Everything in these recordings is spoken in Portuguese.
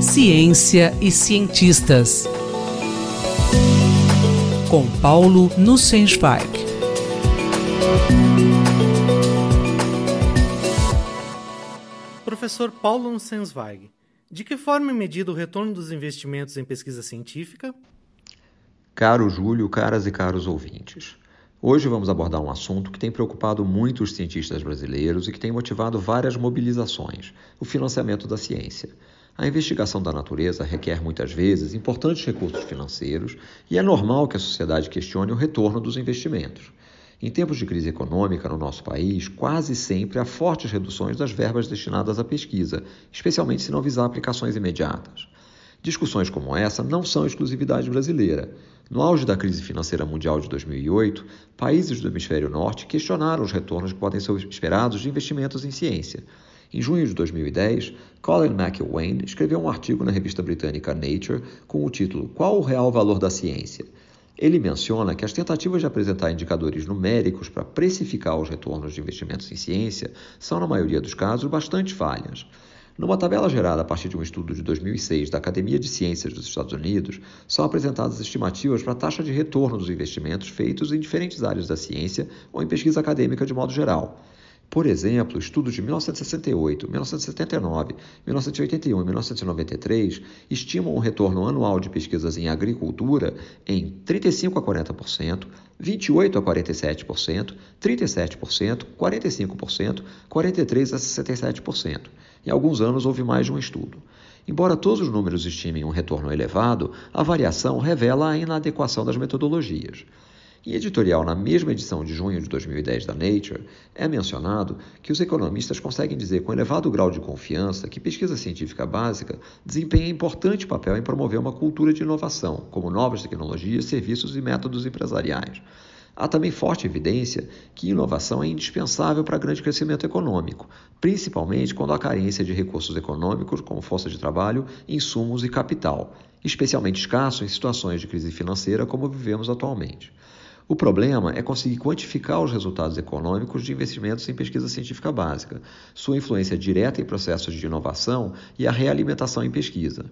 Ciência e cientistas. Com Paulo Nussensweig. Professor Paulo Nussensweig, de que forma é medido o retorno dos investimentos em pesquisa científica? Caro Júlio, caras e caros ouvintes. Hoje vamos abordar um assunto que tem preocupado muito os cientistas brasileiros e que tem motivado várias mobilizações: o financiamento da ciência. A investigação da natureza requer muitas vezes importantes recursos financeiros e é normal que a sociedade questione o retorno dos investimentos. Em tempos de crise econômica no nosso país, quase sempre há fortes reduções das verbas destinadas à pesquisa, especialmente se não visar aplicações imediatas. Discussões como essa não são exclusividade brasileira. No auge da crise financeira mundial de 2008, países do hemisfério norte questionaram os retornos que podem ser esperados de investimentos em ciência. Em junho de 2010, Colin McElwain escreveu um artigo na revista britânica Nature com o título Qual o real valor da ciência? Ele menciona que as tentativas de apresentar indicadores numéricos para precificar os retornos de investimentos em ciência são, na maioria dos casos, bastante falhas. Numa tabela gerada a partir de um estudo de 2006 da Academia de Ciências dos Estados Unidos, são apresentadas estimativas para a taxa de retorno dos investimentos feitos em diferentes áreas da ciência ou em pesquisa acadêmica de modo geral. Por exemplo, estudos de 1968, 1979, 1981 e 1993 estimam um retorno anual de pesquisas em agricultura em 35 a 40%, 28 a 47%, 37%, 45%, 43 a 67%. Em alguns anos houve mais de um estudo. Embora todos os números estimem um retorno elevado, a variação revela a inadequação das metodologias. Em editorial na mesma edição de junho de 2010 da Nature, é mencionado que os economistas conseguem dizer com elevado grau de confiança que pesquisa científica básica desempenha importante papel em promover uma cultura de inovação, como novas tecnologias, serviços e métodos empresariais. Há também forte evidência que inovação é indispensável para grande crescimento econômico, principalmente quando há carência de recursos econômicos, como força de trabalho, insumos e capital, especialmente escasso em situações de crise financeira como vivemos atualmente. O problema é conseguir quantificar os resultados econômicos de investimentos em pesquisa científica básica, sua influência direta em processos de inovação e a realimentação em pesquisa.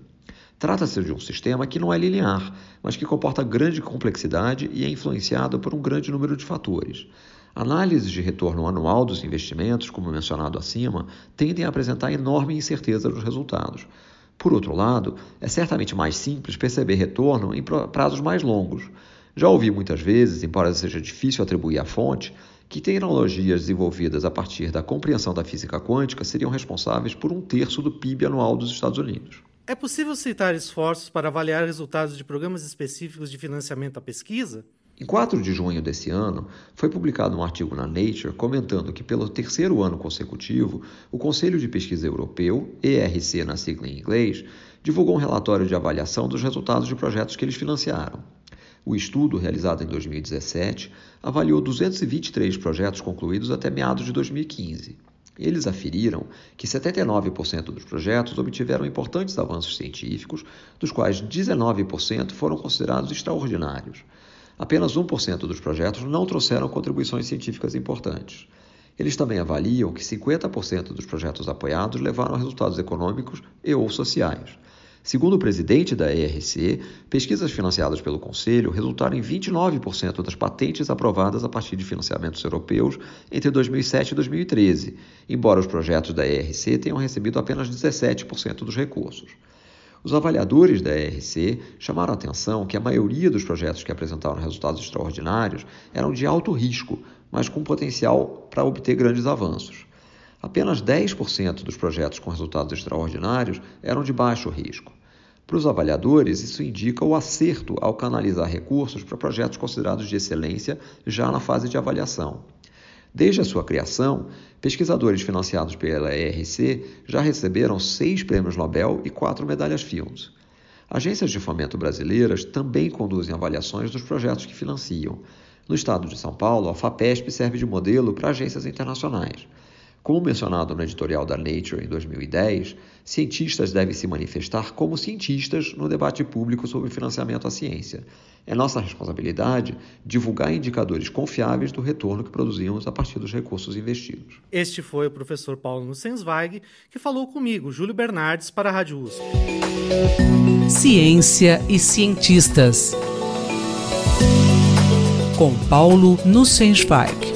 Trata-se de um sistema que não é linear, mas que comporta grande complexidade e é influenciado por um grande número de fatores. Análises de retorno anual dos investimentos, como mencionado acima, tendem a apresentar enorme incerteza nos resultados. Por outro lado, é certamente mais simples perceber retorno em prazos mais longos. Já ouvi muitas vezes, embora seja difícil atribuir a fonte, que tecnologias desenvolvidas a partir da compreensão da física quântica seriam responsáveis por um terço do PIB anual dos Estados Unidos. É possível citar esforços para avaliar resultados de programas específicos de financiamento à pesquisa? Em 4 de junho desse ano, foi publicado um artigo na Nature comentando que, pelo terceiro ano consecutivo, o Conselho de Pesquisa Europeu, ERC na sigla em inglês, divulgou um relatório de avaliação dos resultados de projetos que eles financiaram. O estudo, realizado em 2017, avaliou 223 projetos concluídos até meados de 2015. Eles aferiram que 79% dos projetos obtiveram importantes avanços científicos, dos quais 19% foram considerados extraordinários. Apenas 1% dos projetos não trouxeram contribuições científicas importantes. Eles também avaliam que 50% dos projetos apoiados levaram a resultados econômicos e ou sociais. Segundo o presidente da ERC, pesquisas financiadas pelo Conselho resultaram em 29% das patentes aprovadas a partir de financiamentos europeus entre 2007 e 2013, embora os projetos da ERC tenham recebido apenas 17% dos recursos. Os avaliadores da ERC chamaram a atenção que a maioria dos projetos que apresentaram resultados extraordinários eram de alto risco, mas com potencial para obter grandes avanços. Apenas 10% dos projetos com resultados extraordinários eram de baixo risco. Para os avaliadores, isso indica o acerto ao canalizar recursos para projetos considerados de excelência já na fase de avaliação. Desde a sua criação, pesquisadores financiados pela ERC já receberam seis prêmios Nobel e quatro medalhas Fields. Agências de fomento brasileiras também conduzem avaliações dos projetos que financiam. No estado de São Paulo, a FAPESP serve de modelo para agências internacionais. Como mencionado no editorial da Nature em 2010, cientistas devem se manifestar como cientistas no debate público sobre financiamento à ciência. É nossa responsabilidade divulgar indicadores confiáveis do retorno que produzimos a partir dos recursos investidos. Este foi o professor Paulo Nussensweig que falou comigo, Júlio Bernardes, para a Rádio USP. Ciência e cientistas. Com Paulo Nussensweig.